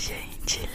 gente.